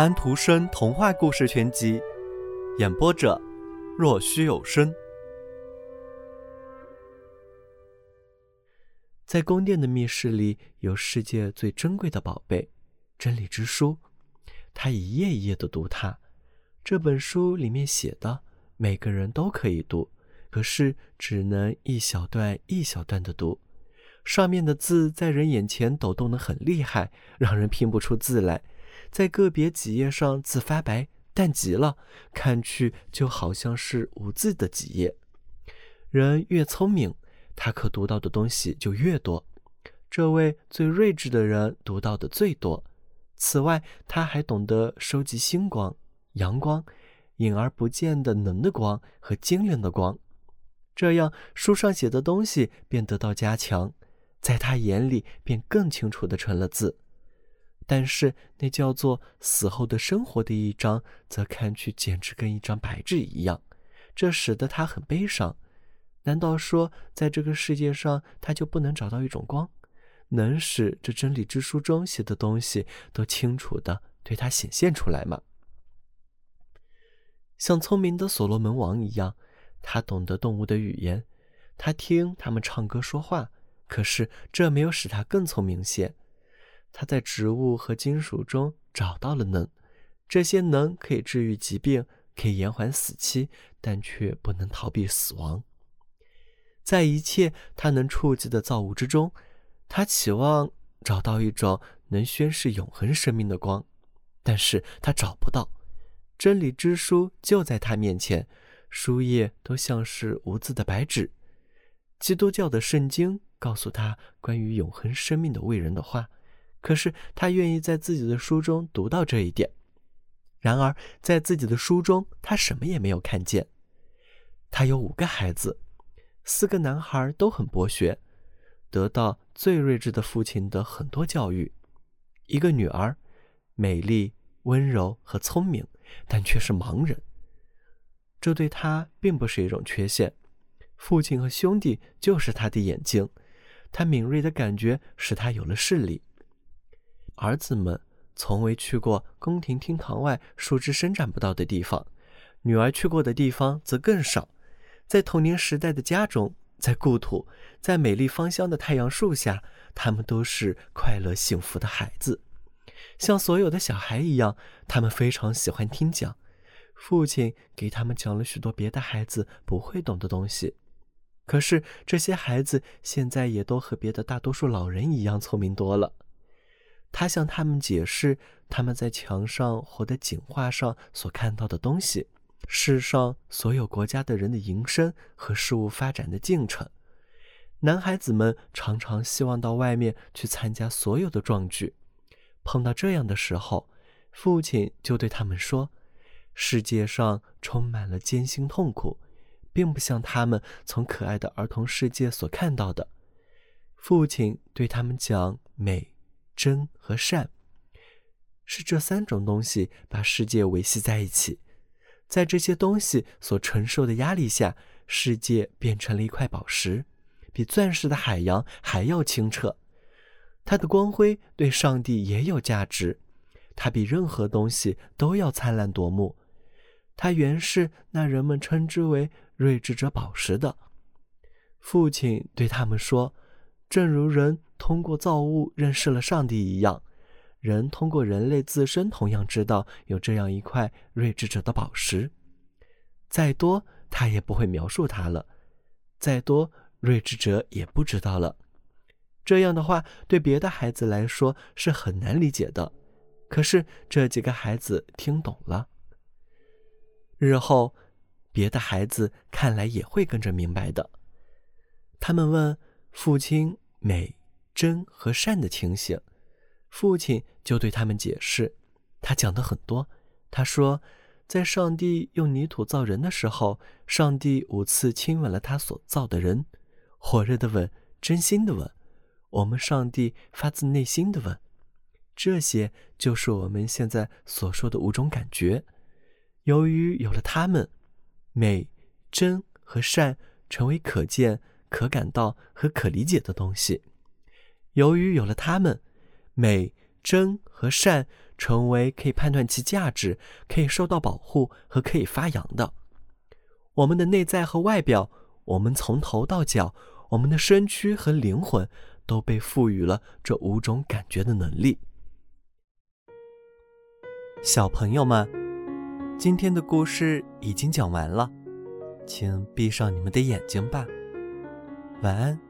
安徒生童话故事全集，演播者：若虚有声。在宫殿的密室里，有世界最珍贵的宝贝——真理之书。他一页一页的读它。这本书里面写的，每个人都可以读，可是只能一小段一小段的读。上面的字在人眼前抖动的很厉害，让人拼不出字来。在个别几页上字发白，淡极了，看去就好像是无字的几页。人越聪明，他可读到的东西就越多。这位最睿智的人读到的最多。此外，他还懂得收集星光、阳光、隐而不见的能的光和精灵的光，这样书上写的东西便得到加强。在他眼里，便更清楚的成了字。但是那叫做死后的生活的一章，则看去简直跟一张白纸一样，这使得他很悲伤。难道说，在这个世界上，他就不能找到一种光，能使这真理之书中写的东西都清楚的对他显现出来吗？像聪明的所罗门王一样，他懂得动物的语言，他听他们唱歌说话。可是这没有使他更聪明些。他在植物和金属中找到了能，这些能可以治愈疾病，可以延缓死期，但却不能逃避死亡。在一切他能触及的造物之中，他期望找到一种能宣示永恒生命的光，但是他找不到。真理之书就在他面前，书页都像是无字的白纸。基督教的圣经。告诉他关于永恒生命的为人的话，可是他愿意在自己的书中读到这一点。然而，在自己的书中，他什么也没有看见。他有五个孩子，四个男孩都很博学，得到最睿智的父亲的很多教育；一个女儿，美丽、温柔和聪明，但却是盲人。这对他并不是一种缺陷。父亲和兄弟就是他的眼睛。他敏锐的感觉使他有了视力。儿子们从未去过宫廷厅堂外树枝伸展不到的地方，女儿去过的地方则更少。在童年时代的家中，在故土，在美丽芳香的太阳树下，他们都是快乐幸福的孩子，像所有的小孩一样。他们非常喜欢听讲，父亲给他们讲了许多别的孩子不会懂的东西。可是这些孩子现在也都和别的大多数老人一样聪明多了。他向他们解释他们在墙上或者景画上所看到的东西，世上所有国家的人的营生和事物发展的进程。男孩子们常常希望到外面去参加所有的壮举。碰到这样的时候，父亲就对他们说：“世界上充满了艰辛痛苦。”并不像他们从可爱的儿童世界所看到的。父亲对他们讲：美、真和善，是这三种东西把世界维系在一起。在这些东西所承受的压力下，世界变成了一块宝石，比钻石的海洋还要清澈。它的光辉对上帝也有价值，它比任何东西都要灿烂夺目。它原是那人们称之为。睿智者宝石的父亲对他们说：“正如人通过造物认识了上帝一样，人通过人类自身同样知道有这样一块睿智者的宝石。再多，他也不会描述它了；再多，睿智者也不知道了。这样的话，对别的孩子来说是很难理解的。可是这几个孩子听懂了。日后。”别的孩子看来也会跟着明白的。他们问父亲美、真和善的情形，父亲就对他们解释。他讲的很多。他说，在上帝用泥土造人的时候，上帝五次亲吻了他所造的人，火热的吻，真心的吻，我们上帝发自内心的吻。这些就是我们现在所说的五种感觉。由于有了他们。美、真和善成为可见、可感到和可理解的东西。由于有了它们，美、真和善成为可以判断其价值、可以受到保护和可以发扬的。我们的内在和外表，我们从头到脚，我们的身躯和灵魂，都被赋予了这五种感觉的能力。小朋友们，今天的故事已经讲完了，请闭上你们的眼睛吧，晚安。